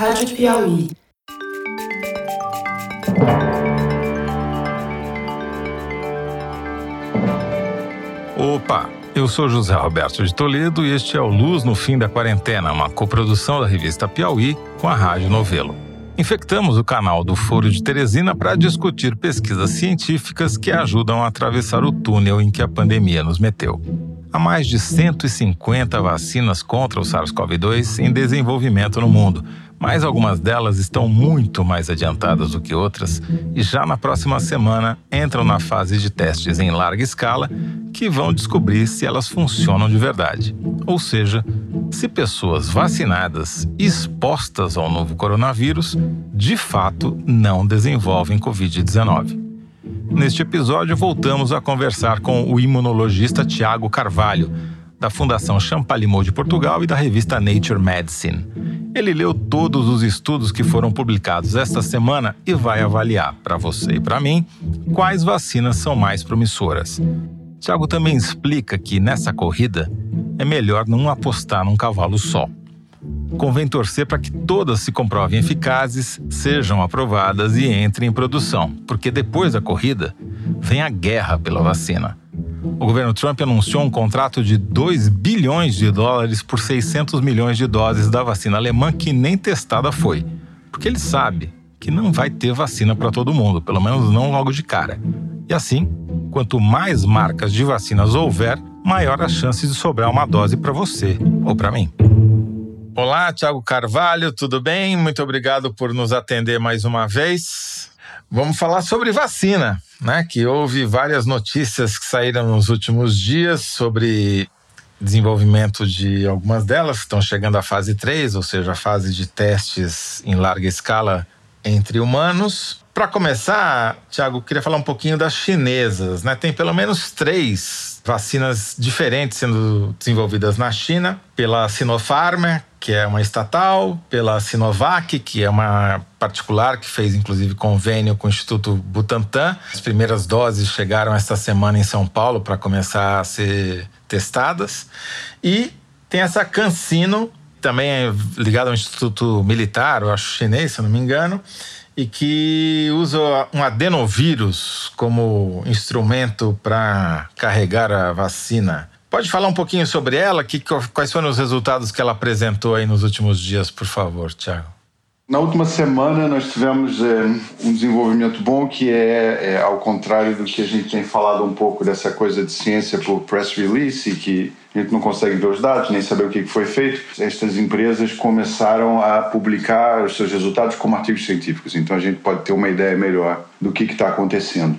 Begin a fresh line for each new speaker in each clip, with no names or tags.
Rádio Piauí.
Opa! Eu sou José Roberto de Toledo e este é o Luz no Fim da Quarentena, uma coprodução da revista Piauí com a Rádio Novelo. Infectamos o canal do Foro de Teresina para discutir pesquisas científicas que ajudam a atravessar o túnel em que a pandemia nos meteu. Há mais de 150 vacinas contra o SARS-CoV-2 em desenvolvimento no mundo, mas algumas delas estão muito mais adiantadas do que outras e já na próxima semana entram na fase de testes em larga escala que vão descobrir se elas funcionam de verdade. Ou seja, se pessoas vacinadas expostas ao novo coronavírus de fato não desenvolvem Covid-19. Neste episódio, voltamos a conversar com o imunologista Tiago Carvalho, da Fundação Champalimau de Portugal e da revista Nature Medicine. Ele leu todos os estudos que foram publicados esta semana e vai avaliar, para você e para mim, quais vacinas são mais promissoras. Tiago também explica que nessa corrida é melhor não apostar num cavalo só convém torcer para que todas se comprovem eficazes, sejam aprovadas e entrem em produção, porque depois da corrida vem a guerra pela vacina. O governo Trump anunciou um contrato de 2 bilhões de dólares por 600 milhões de doses da vacina alemã que nem testada foi, porque ele sabe que não vai ter vacina para todo mundo, pelo menos não logo de cara. E assim, quanto mais marcas de vacinas houver, maior a chance de sobrar uma dose para você ou para mim. Olá, Tiago Carvalho, tudo bem? Muito obrigado por nos atender mais uma vez. Vamos falar sobre vacina, né? Que houve várias notícias que saíram nos últimos dias sobre desenvolvimento de algumas delas que estão chegando à fase 3, ou seja, a fase de testes em larga escala entre humanos. Para começar, Tiago, queria falar um pouquinho das chinesas, né? Tem pelo menos três vacinas diferentes sendo desenvolvidas na China pela Sinopharm, que é uma estatal, pela Sinovac, que é uma particular que fez inclusive convênio com o Instituto Butantan. As primeiras doses chegaram esta semana em São Paulo para começar a ser testadas. E tem essa CanSino, também é ligada ao Instituto Militar, eu acho chinês, se não me engano, e que usa um adenovírus como instrumento para carregar a vacina. Pode falar um pouquinho sobre ela? Que, quais foram os resultados que ela apresentou aí nos últimos dias, por favor, Tiago?
Na última semana nós tivemos é, um desenvolvimento bom que é, é, ao contrário do que a gente tem falado um pouco dessa coisa de ciência por press release que a gente não consegue ver os dados nem saber o que foi feito. Estas empresas começaram a publicar os seus resultados como artigos científicos, então a gente pode ter uma ideia melhor do que está acontecendo.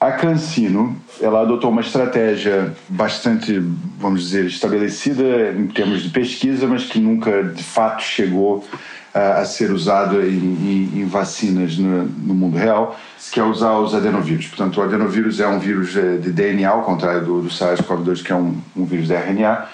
A Cancino, ela adotou uma estratégia bastante, vamos dizer, estabelecida em termos de pesquisa, mas que nunca de fato chegou a, a ser usada em, em, em vacinas no, no, mundo real, que é usar os adenovírus. Portanto, o adenovírus é um vírus eh, de DNA, ao contrário do, do SARS-CoV-2, que é um, um vírus de RNA,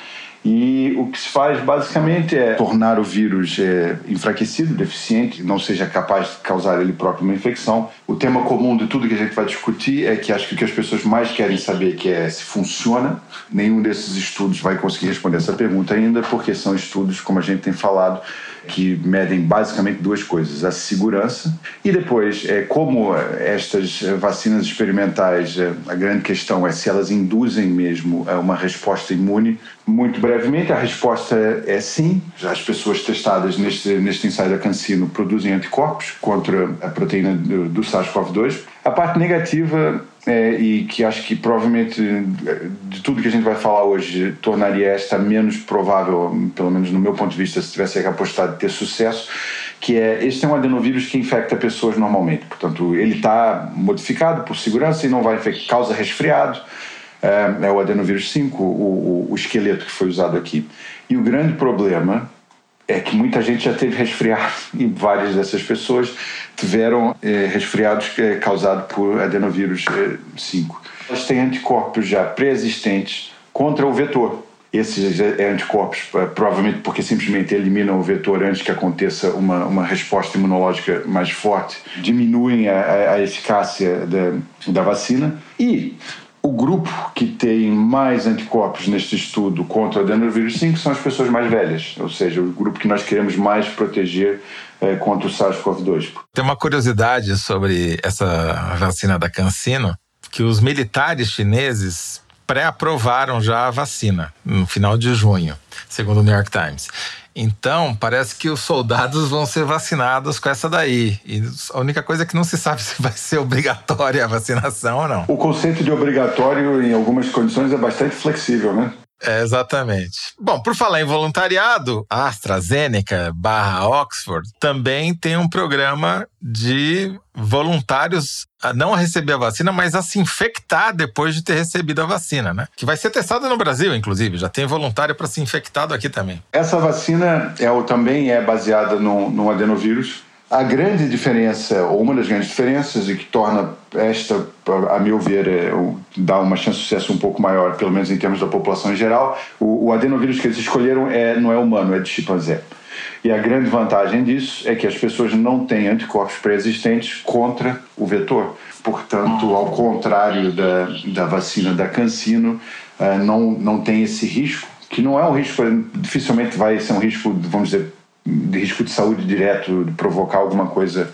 e o que se faz basicamente é tornar o vírus é, enfraquecido, deficiente, não seja capaz de causar ele próprio uma infecção. O tema comum de tudo que a gente vai discutir é que acho que o que as pessoas mais querem saber que é se funciona. Nenhum desses estudos vai conseguir responder essa pergunta ainda, porque são estudos, como a gente tem falado, que medem basicamente duas coisas: a segurança e depois é como estas vacinas experimentais. É, a grande questão é se elas induzem mesmo uma resposta imune. Muito brevemente, a resposta é sim. As pessoas testadas neste, neste ensaio da Cancino produzem anticorpos contra a proteína do SARS-CoV-2. A parte negativa é, e que acho que provavelmente de tudo que a gente vai falar hoje tornaria esta menos provável, pelo menos no meu ponto de vista, se tivesse que apostar de ter sucesso, que é este é um adenovírus que infecta pessoas normalmente. Portanto, ele está modificado por segurança e não vai infectar, causa resfriado. É, é o adenovírus 5, o, o, o esqueleto que foi usado aqui. E o grande problema é que muita gente já teve resfriado e várias dessas pessoas tiveram eh, resfriados eh, causados por adenovírus eh, 5. Elas têm anticorpos já pré-existentes contra o vetor. Esses eh, anticorpos, eh, provavelmente porque simplesmente eliminam o vetor antes que aconteça uma, uma resposta imunológica mais forte, diminuem a, a eficácia da, da vacina. E O grupo que tem mais anticorpos neste estudo contra o adenovírus 5 são as pessoas mais velhas, ou seja, o grupo que nós queremos mais proteger é, contra o SARS-CoV-2.
Tem uma curiosidade sobre essa vacina da CanSino, que os militares chineses pré-aprovaram já a vacina no final de junho, segundo o New York Times. Então, parece que os soldados vão ser vacinados com essa daí. E a única coisa é que não se sabe se vai ser obrigatória a vacinação ou não.
O conceito de obrigatório, em algumas condições, é bastante flexível, né?
É, exatamente. Bom, por falar em voluntariado, a AstraZeneca barra Oxford também tem um programa de voluntários a não receber a vacina, mas a se infectar depois de ter recebido a vacina, né? Que vai ser testada no Brasil, inclusive. Já tem voluntário para ser infectado aqui também.
Essa vacina é, também é baseada no, no adenovírus a grande diferença, ou uma das grandes diferenças, e que torna esta, a meu ver, é, dá uma chance de sucesso um pouco maior, pelo menos em termos da população em geral, o, o adenovírus que eles escolheram é, não é humano, é de chimpanzé. E a grande vantagem disso é que as pessoas não têm anticorpos pré-existentes contra o vetor. Portanto, ao contrário da, da vacina da Cancino, uh, não, não tem esse risco, que não é um risco, dificilmente vai ser um risco, vamos dizer, de risco de saúde direto, de provocar alguma coisa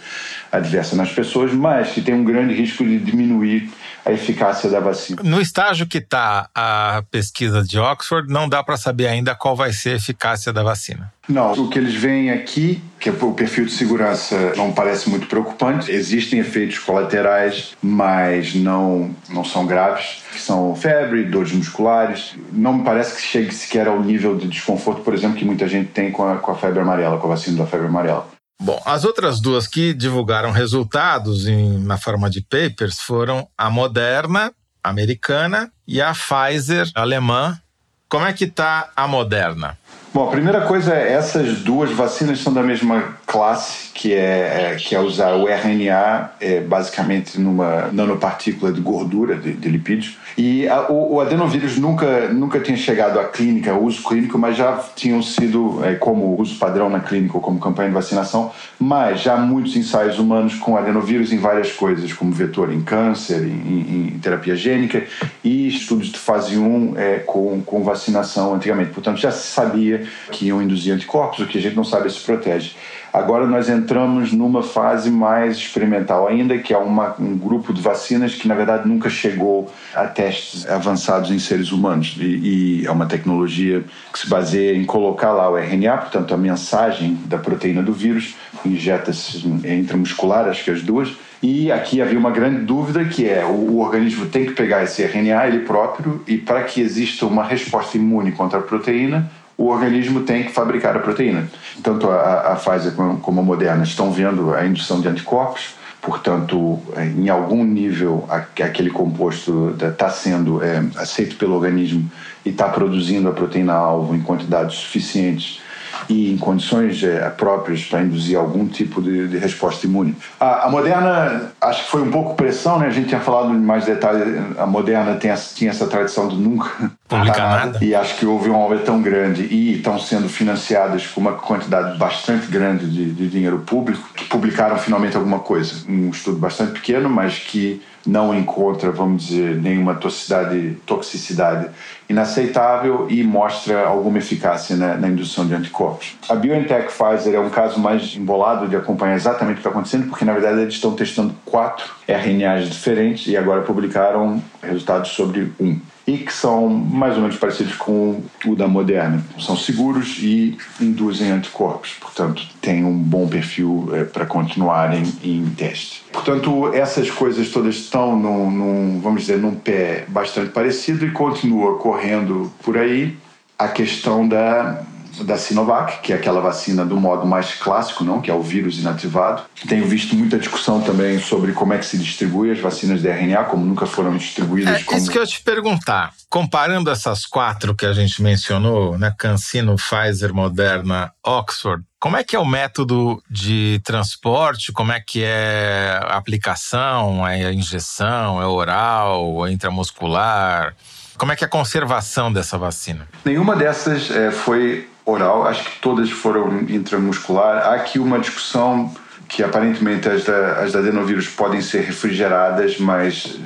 adversa nas pessoas, mas que tem um grande risco de diminuir a eficácia da vacina.
No estágio que está a pesquisa de Oxford, não dá para saber ainda qual vai ser a eficácia da vacina.
Não, o que eles veem aqui, que é o perfil de segurança não parece muito preocupante. Existem efeitos colaterais, mas não, não são graves, que são febre, dores musculares. Não me parece que chegue sequer ao nível de desconforto, por exemplo, que muita gente tem com a, com a febre amarela, com a vacina da febre amarela.
Bom, as outras duas que divulgaram resultados em, na forma de papers foram a Moderna, americana, e a Pfizer, alemã. Como é que está a Moderna?
Bom, a primeira coisa é essas duas vacinas são da mesma classe, que é, é que é usar o RNA é, basicamente numa nanopartícula de gordura, de, de lipídios. E a, o, o, adenovírus nunca, nunca tinha chegado à clínica, ao uso clínico, mas já tinham sido é, como uso padrão na clínica ou como campanha de vacinação, mas já muitos ensaios humanos com adenovírus em várias coisas, como vetor em câncer, em, em terapia gênica e estudos de fase 1 é, com, com vacinação antigamente. Portanto, já se sabia que iam induzir anticorpos, o que a gente não sabe se protege. Agora nós entramos numa fase mais experimental ainda, que é uma, um grupo de vacinas que na verdade nunca chegou a testes avançados em seres humanos. E, e é uma tecnologia que se baseia em colocar lá o RNA, portanto a mensagem da proteína do vírus, injeta-se intramuscular, acho que as duas, e aqui havia uma grande dúvida que é o, o, organismo tem que pegar esse RNA ele próprio e para que exista uma resposta imune contra a proteína, o organismo tem que fabricar a proteína. Tanto a, a Pfizer como a Moderna estão vendo a indução de anticorpos, portanto, em algum nível, aquele composto está sendo é, aceito pelo organismo e está produzindo a proteína-alvo em quantidades suficientes e em condições é, próprias para induzir algum tipo de, de resposta imune. A, a, Moderna, acho que foi um pouco pressão, né? A gente tinha falado em mais detalhes. A Moderna tem, tinha essa tradição de nunca
publicar nada.
E acho que houve uma obra tão grande e estão sendo financiadas com uma quantidade bastante grande de, de dinheiro público que publicaram finalmente alguma coisa. Um estudo bastante pequeno, mas que não encontra, vamos dizer, nenhuma toxicidade, toxicidade inaceitável e mostra alguma eficácia na, na, indução de anticorpos. A BioNTech Pfizer é um caso mais embolado de acompanhar exatamente o que está acontecendo, porque na verdade eles estão testando quatro RNAs diferentes e agora publicaram resultados sobre um e que são mais ou menos parecidos com o da Moderna. São seguros e induzem anticorpos, portanto, têm um bom perfil é, para continuarem em teste. Portanto, essas coisas todas estão num, num, vamos dizer, num pé bastante parecido e continua correndo por aí a questão da da Sinovac, que é aquela vacina do modo mais clássico, não, que é o vírus inativado. Tenho visto muita discussão também sobre como é que se distribui as vacinas de RNA, como nunca foram distribuídas.
É
como...
isso que eu te perguntar. Comparando essas quatro que a gente mencionou, né, CanSino, Pfizer, Moderna, Oxford, como é que é o método de transporte? Como é que é a aplicação? É a injeção? É oral? É intramuscular? Como é que é a conservação dessa vacina?
Nenhuma dessas é, foi oral, acho que todas foram intramuscular. Há aqui uma discussão que aparentemente as da, as da adenovírus podem ser refrigeradas, mas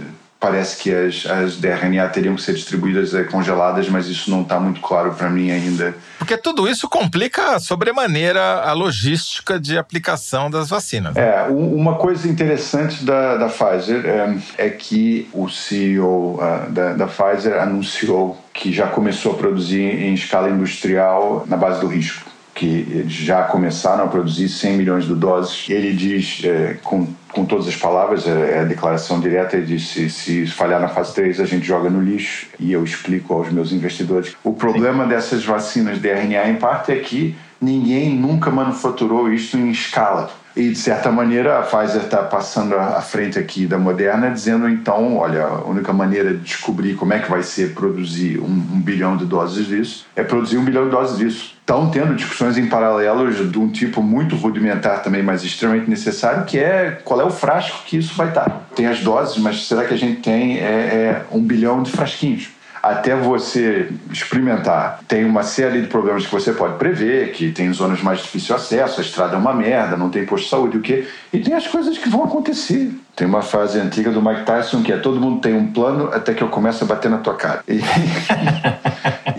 parece que as, as DRNA teriam que ser distribuídas é, congeladas, mas isso não está muito claro para mim ainda.
Porque tudo isso complica sobremaneira a logística de aplicação das vacinas.
É, uma coisa interessante da, da Pfizer é, é que o CEO uh, ah, da, da Pfizer anunciou que já começou a produzir em escala industrial na base do risco que eles já começaram a produzir 100 milhões de doses. Ele diz, é, com, com todas as palavras, é, é a declaração direta, ele diz, se, se falhar na fase 3, a gente joga no lixo, e eu explico aos meus investidores. O problema dessas vacinas de RNA, em parte, é que ninguém nunca manufaturou isso em escala. E, de certa maneira, a Pfizer está passando à frente aqui da Moderna, dizendo, então, olha, a única maneira de descobrir como é que vai ser produzir um, um bilhão de doses disso é produzir um bilhão de doses disso. Estão tendo discussões em paralelo de um tipo muito rudimentar também, mas extremamente necessário, que é qual é o frasco que isso vai estar. Tem as doses, mas será que a gente tem é, é um bilhão de frasquinhos? Até você experimentar. Tem uma série de problemas que você pode prever, que tem zonas mais difíceis de acesso, a estrada é uma merda, não tem posto de saúde, o quê? E tem as coisas que vão acontecer. Tem uma frase antiga do Mike Tyson que é todo mundo tem um plano até que eu comece a bater na tua cara. E,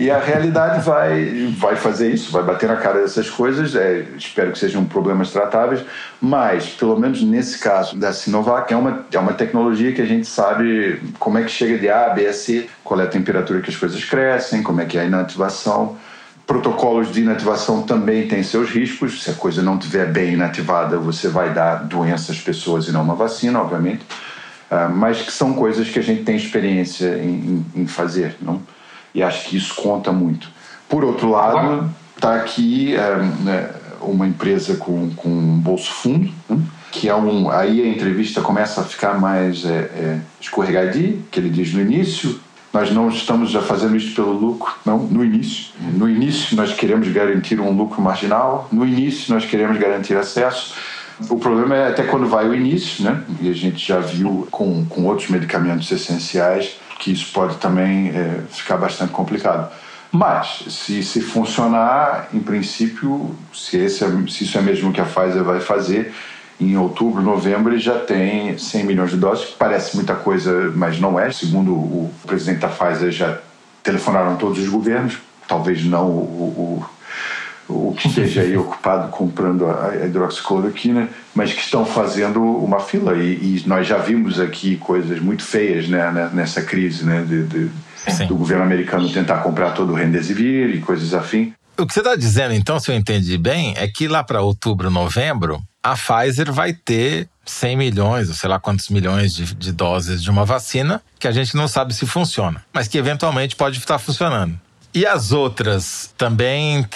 e a realidade vai, vai fazer isso, vai bater na cara dessas coisas. É, espero que sejam problemas tratáveis, mas pelo menos nesse caso da Sinovac é uma, é uma tecnologia que a gente sabe como é que chega de A, B, a C, qual é a temperatura que as coisas crescem, como é que é a inativação. Protocolos de inativação também têm seus riscos. Se a coisa não estiver bem inativada, você vai dar doença às pessoas e não uma vacina, obviamente. Uh, mas que são coisas que a gente tem experiência em, em, em, fazer, não? E acho que isso conta muito. Por outro lado, está aqui uh, uma empresa com, com um bolso fundo, né? que é um. Aí a entrevista começa a ficar mais é, é, escorregadia, que ele diz no início nós não estamos já fazendo isso pelo lucro, não, no início. No início nós queremos garantir um lucro marginal, no início nós queremos garantir acesso. O problema é até quando vai o início, né? E a gente já viu com, com outros medicamentos essenciais que isso pode também é, ficar bastante complicado. Mas, se, se funcionar, em princípio, se, esse é, se isso é mesmo que a Pfizer vai fazer, em outubro, novembro, ele já tem 100 milhões de doses, que parece muita coisa, mas não é. Segundo o presidente da Pfizer, já telefonaram todos os governos, talvez não o, o, o que esteja aí ocupado comprando a hidroxicloroquina, mas que estão fazendo uma fila. E, e nós já vimos aqui coisas muito feias né, né nessa crise né, de, de, do governo americano tentar comprar todo o Remdesivir e coisas afim.
O que você está dizendo, então, se eu entendi bem, é que lá para outubro, novembro, a Pfizer vai ter 100 milhões, ou sei lá quantos milhões de, de, doses de uma vacina que a gente não sabe se funciona, mas que eventualmente pode estar funcionando. E as outras também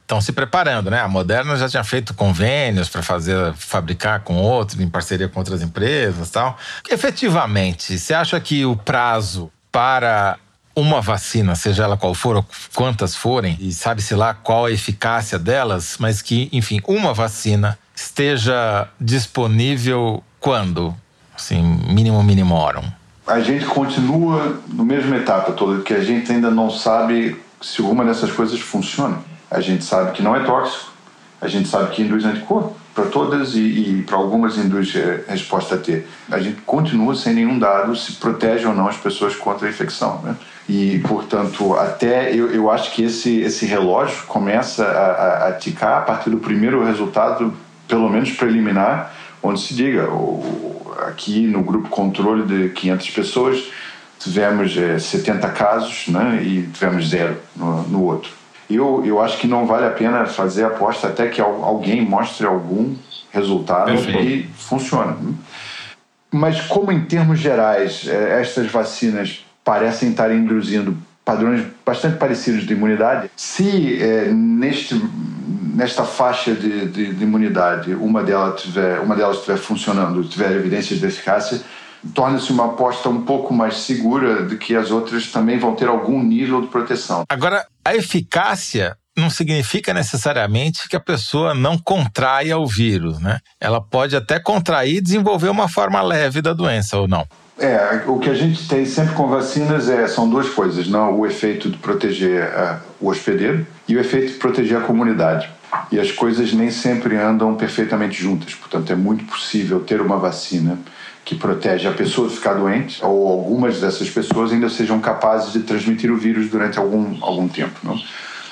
estão se preparando, né? A Moderna já tinha feito convênios para fazer fabricar com outros, em parceria com outras empresas, tal. Efetivamente, você acha que o prazo para uma vacina, seja ela qual for, ou quantas forem, e sabe-se lá qual a eficácia delas, mas que, enfim, uma vacina esteja disponível quando? Assim, mínimo, mínimo horam.
A gente continua no mesma etapa toda, que a gente ainda não sabe se alguma dessas coisas funciona. A gente sabe que não é tóxico, a gente sabe que induz anticorpo para todas e, e para algumas induz é, resposta T. A gente continua sem nenhum dado se protege ou não as pessoas contra a infecção. Né? E, portanto, até eu, eu acho que esse, esse relógio começa a, a, a ticar a partir do primeiro resultado pelo menos preliminar, onde se diga, aqui no grupo controle de 500 pessoas, tivemos é, 70 casos né, e tivemos zero no, no outro. Eu, eu acho que não vale a pena fazer aposta até que alguém mostre algum resultado que funciona. Mas como em termos gerais é, estas vacinas parecem estar induzindo padrões bastante parecidos de imunidade, se é, neste nesta faixa de, de, de, imunidade, uma delas tiver, uma delas estiver funcionando, tiver evidências de eficácia, torna-se uma aposta um pouco mais segura de que as outras também vão ter algum nível de proteção.
Agora, a eficácia não significa necessariamente que a pessoa não contraia o vírus, né? Ela pode até contrair e desenvolver uma forma leve da doença ou não.
É, o que a gente tem sempre com vacinas é, são duas coisas, não o efeito de proteger uh, o hospedeiro e o efeito de proteger a comunidade e as coisas nem sempre andam perfeitamente juntas. Portanto, é muito possível ter uma vacina que protege a pessoa de ficar doente, ou algumas dessas pessoas ainda sejam capazes de transmitir o vírus durante algum, algum tempo. Não?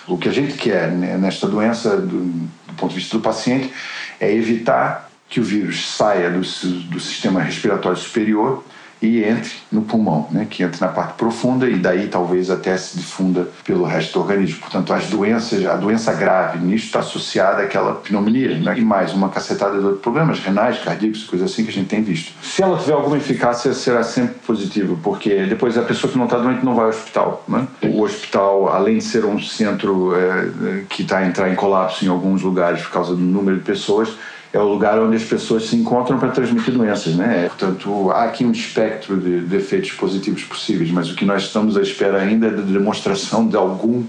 O que a gente quer nesta doença, do, do ponto de vista do paciente, é evitar que o vírus saia do, do sistema respiratório superior e entre no pulmão, né, que entre na parte profunda e daí talvez até se difunda pelo resto do organismo. Portanto, as doenças, a doença grave nisso está associada àquela pneumonia né, e mais uma cacetada de outros problemas renais, cardíacos, coisas assim que a gente tem visto. Se ela tiver alguma eficácia, será sempre positivo, porque depois a pessoa que não está doente não vai ao hospital. Né? O hospital, além de ser um centro é, que está a entrar em colapso em alguns lugares por causa do número de pessoas, é o lugar onde as pessoas se encontram para transmitir doenças, né? Portanto, há aqui um espectro de, de, efeitos positivos possíveis, mas o que nós estamos à espera ainda é da demonstração de algum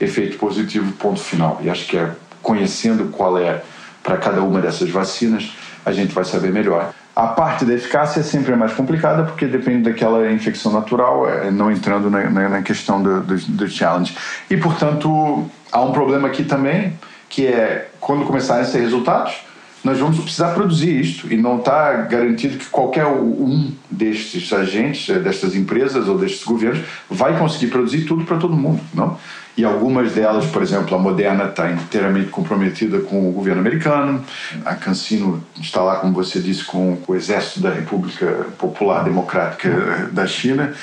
efeito positivo, ponto final. E acho que é conhecendo qual é para cada uma dessas vacinas, a gente vai saber melhor. A parte da eficácia é sempre mais complicada porque depende daquela infecção natural, é, não entrando na, na questão do, do, do challenge. E, portanto, há um problema aqui também, que é quando começarem a ser resultados, nós vamos precisar produzir isto e não está garantido que qualquer um destes agentes, eh, destas empresas ou destes governos vai conseguir produzir tudo para todo mundo, não? E algumas delas, por exemplo, a Moderna está inteiramente comprometida com o governo americano, a Cancino está lá, como você disse, com o exército da República Popular Democrática eh, da China.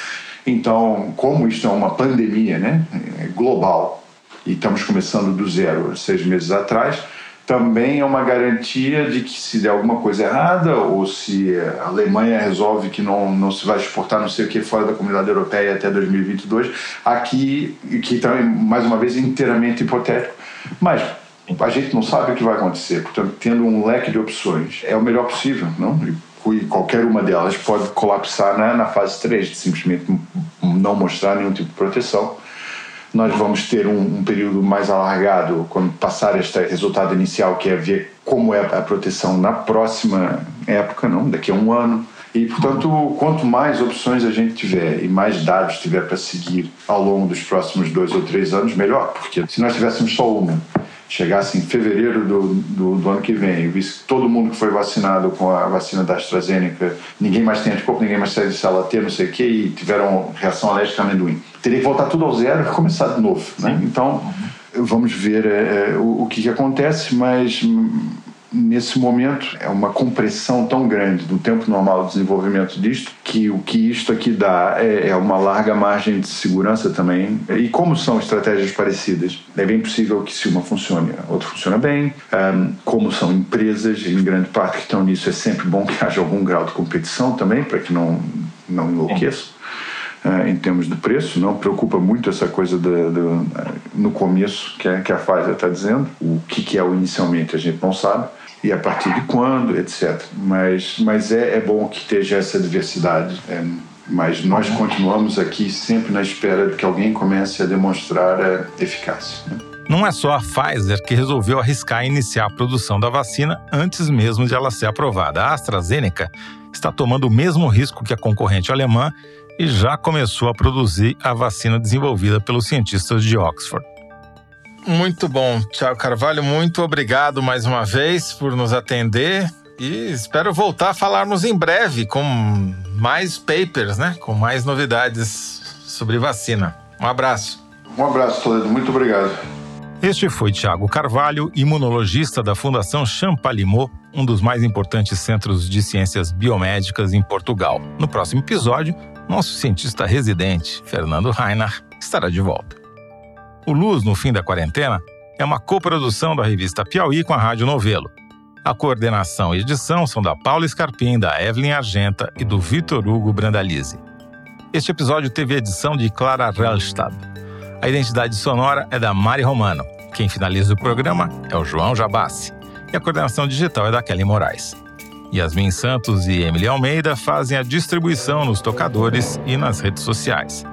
Então, como isto é uma pandemia né, é global e estamos começando do zero seis meses atrás, também é uma garantia de que se der alguma coisa errada ou se a Alemanha resolve que não, não se vai exportar não sei o que fora da comunidade europeia até 2022, aqui, que também, mais uma vez, inteiramente hipotético. Mas a gente não sabe o que vai acontecer, portanto, tendo um leque de opções, é o melhor possível, não? E qualquer uma delas pode colapsar na, na fase 3, de simplesmente não mostrar nenhum tipo de proteção nós vamos ter um, um, período mais alargado quando passar este resultado inicial, que é ver como é a proteção na próxima época, não, daqui a um ano. E, portanto, quanto mais opções a gente tiver e mais dados tiver para seguir ao longo dos próximos dois ou três anos, melhor, porque se nós tivéssemos só uma chegasse em fevereiro do, do, do, ano que vem e visse que todo mundo que foi vacinado com a vacina da AstraZeneca, ninguém mais tem anticorpo, ninguém mais sai de célula T, não sei o quê, e tiveram reação alérgica a amendoim. Teria que voltar tudo ao zero e começar de novo. Né? Então, vamos ver é, o, o que, que acontece, mas nesse momento é uma compressão tão grande do tempo normal de desenvolvimento disto que o que isto aqui dá é, é, uma larga margem de segurança também. E como são estratégias parecidas é bem possível que se uma funcione a outra funciona bem. Um, como são empresas em grande parte que estão nisso é sempre bom que haja algum grau de competição também para que não não enlouqueça Uh, em termos de preço, não? Preocupa muito essa coisa uh, no começo que a, que a Pfizer está dizendo, o que, que é o inicialmente a gente não sabe, e a partir de quando, etc. Mas, mas é, é bom que esteja essa diversidade. É, mas nós continuamos aqui sempre na espera de que alguém comece a demonstrar a eficácia. Né?
Não é só a Pfizer que resolveu arriscar iniciar a produção da vacina antes mesmo de ela ser aprovada. A AstraZeneca está tomando o mesmo risco que a concorrente alemã e já começou a produzir a vacina desenvolvida pelos cientistas de Oxford. Muito bom, Tiago Carvalho, muito obrigado mais uma vez por nos atender e espero voltar a falarmos em breve com mais papers, né? Com mais novidades sobre vacina. Um abraço.
Um abraço, Toledo. Muito obrigado.
Este foi Tiago Carvalho, imunologista da Fundação Champalimau, um dos mais importantes centros de ciências biomédicas em Portugal. No próximo episódio, nosso cientista residente, Fernando Reinach, estará de volta. O Luz no Fim da Quarentena é uma coprodução da revista Piauí com a Rádio Novelo. A coordenação e edição são da Paula Scarpim, da Evelyn Argenta e do Vitor Hugo Brandalize. Este episódio teve edição de Clara Relstad. A identidade sonora é da Mari Romano. Quem finaliza o programa é o João Jabassi. E a coordenação digital é da Kelly Moraes. Yasmin Santos e Emily Almeida fazem a distribuição nos tocadores e nas redes sociais.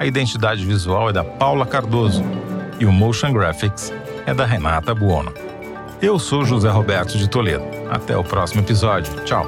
A identidade visual é da Paula Cardoso e o motion graphics é da Renata Buono. Eu sou José Roberto de Toledo. Até o próximo episódio. Tchau.